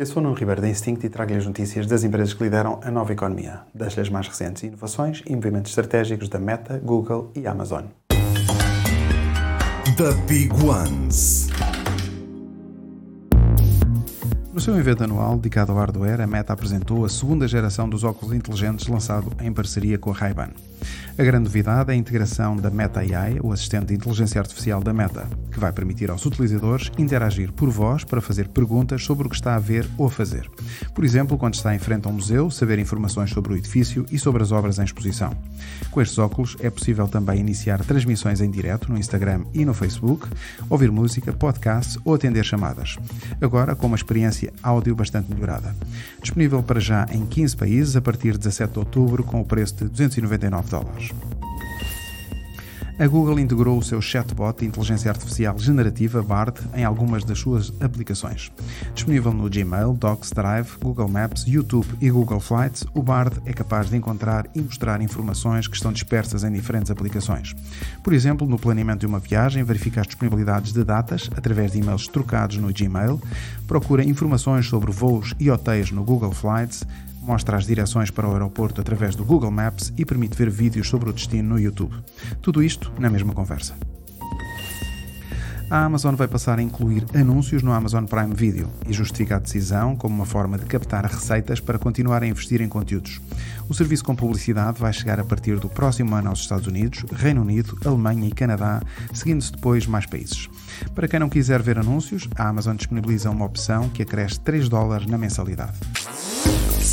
Eu sou o Nuno Ribeiro da Instinct e trago-lhe as notícias das empresas que lideram a nova economia, das-lhe as mais recentes inovações e movimentos estratégicos da Meta, Google e Amazon. The Big Ones. No seu evento anual dedicado ao hardware, a Meta apresentou a segunda geração dos óculos inteligentes lançado em parceria com a Ray-Ban. A grande novidade é a integração da Meta AI, o assistente de inteligência artificial da Meta, que vai permitir aos utilizadores interagir por voz para fazer perguntas sobre o que está a ver ou a fazer. Por exemplo, quando está em frente a um museu, saber informações sobre o edifício e sobre as obras em exposição. Com estes óculos é possível também iniciar transmissões em direto no Instagram e no Facebook, ouvir música, podcasts ou atender chamadas. Agora com uma experiência áudio bastante melhorada. Disponível para já em 15 países a partir de 17 de outubro com o preço de 299 dólares. A Google integrou o seu chatbot de inteligência artificial generativa BARD em algumas das suas aplicações. Disponível no Gmail, Docs, Drive, Google Maps, YouTube e Google Flights, o BARD é capaz de encontrar e mostrar informações que estão dispersas em diferentes aplicações. Por exemplo, no planeamento de uma viagem, verifica as disponibilidades de datas através de e-mails trocados no Gmail, procura informações sobre voos e hotéis no Google Flights, mostra as direções para o aeroporto através do Google Maps e permite ver vídeos sobre o destino no YouTube. Tudo isto na mesma conversa. A Amazon vai passar a incluir anúncios no Amazon Prime Video e justifica a decisão como uma forma de captar receitas para continuar a investir em conteúdos. O serviço com publicidade vai chegar a partir do próximo ano aos Estados Unidos, Reino Unido, Alemanha e Canadá, seguindo-se depois mais países. Para quem não quiser ver anúncios, a Amazon disponibiliza uma opção que acresce 3 dólares na mensalidade.